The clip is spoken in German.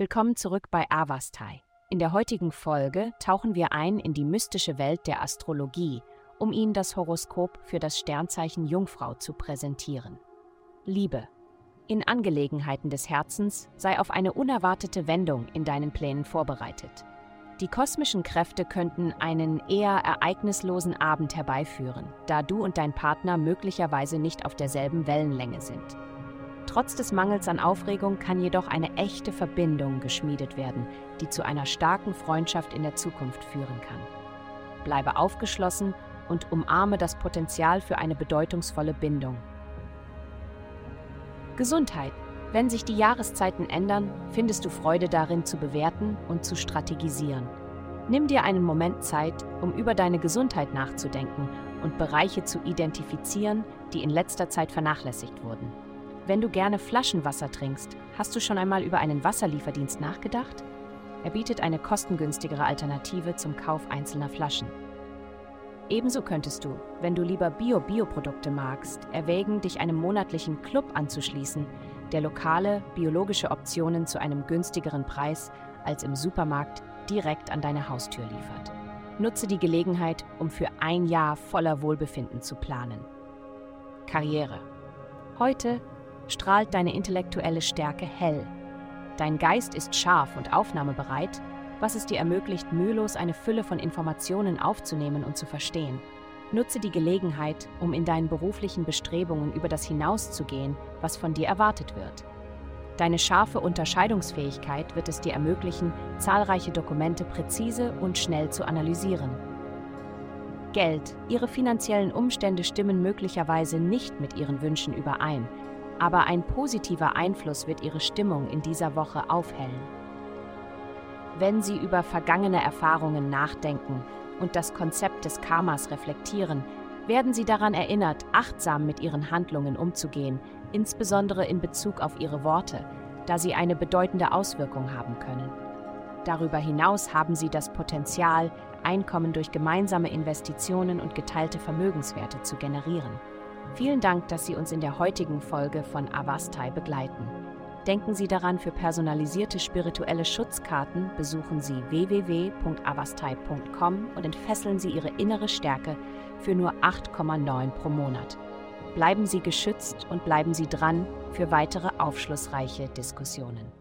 Willkommen zurück bei Avastai. In der heutigen Folge tauchen wir ein in die mystische Welt der Astrologie, um Ihnen das Horoskop für das Sternzeichen Jungfrau zu präsentieren. Liebe. In Angelegenheiten des Herzens sei auf eine unerwartete Wendung in deinen Plänen vorbereitet. Die kosmischen Kräfte könnten einen eher ereignislosen Abend herbeiführen, da du und dein Partner möglicherweise nicht auf derselben Wellenlänge sind. Trotz des Mangels an Aufregung kann jedoch eine echte Verbindung geschmiedet werden, die zu einer starken Freundschaft in der Zukunft führen kann. Bleibe aufgeschlossen und umarme das Potenzial für eine bedeutungsvolle Bindung. Gesundheit. Wenn sich die Jahreszeiten ändern, findest du Freude darin zu bewerten und zu strategisieren. Nimm dir einen Moment Zeit, um über deine Gesundheit nachzudenken und Bereiche zu identifizieren, die in letzter Zeit vernachlässigt wurden. Wenn du gerne Flaschenwasser trinkst, hast du schon einmal über einen Wasserlieferdienst nachgedacht? Er bietet eine kostengünstigere Alternative zum Kauf einzelner Flaschen. Ebenso könntest du, wenn du lieber Bio-Bioprodukte magst, erwägen, dich einem monatlichen Club anzuschließen, der lokale, biologische Optionen zu einem günstigeren Preis als im Supermarkt direkt an deine Haustür liefert. Nutze die Gelegenheit, um für ein Jahr voller Wohlbefinden zu planen. Karriere. Heute strahlt deine intellektuelle Stärke hell. Dein Geist ist scharf und aufnahmebereit, was es dir ermöglicht, mühelos eine Fülle von Informationen aufzunehmen und zu verstehen. Nutze die Gelegenheit, um in deinen beruflichen Bestrebungen über das hinauszugehen, was von dir erwartet wird. Deine scharfe Unterscheidungsfähigkeit wird es dir ermöglichen, zahlreiche Dokumente präzise und schnell zu analysieren. Geld. Ihre finanziellen Umstände stimmen möglicherweise nicht mit Ihren Wünschen überein, aber ein positiver Einfluss wird Ihre Stimmung in dieser Woche aufhellen. Wenn Sie über vergangene Erfahrungen nachdenken, und das Konzept des Karmas reflektieren, werden sie daran erinnert, achtsam mit ihren Handlungen umzugehen, insbesondere in Bezug auf ihre Worte, da sie eine bedeutende Auswirkung haben können. Darüber hinaus haben sie das Potenzial, Einkommen durch gemeinsame Investitionen und geteilte Vermögenswerte zu generieren. Vielen Dank, dass Sie uns in der heutigen Folge von Avastai begleiten. Denken Sie daran, für personalisierte spirituelle Schutzkarten besuchen Sie www.avastai.com und entfesseln Sie Ihre innere Stärke für nur 8,9 pro Monat. Bleiben Sie geschützt und bleiben Sie dran für weitere aufschlussreiche Diskussionen.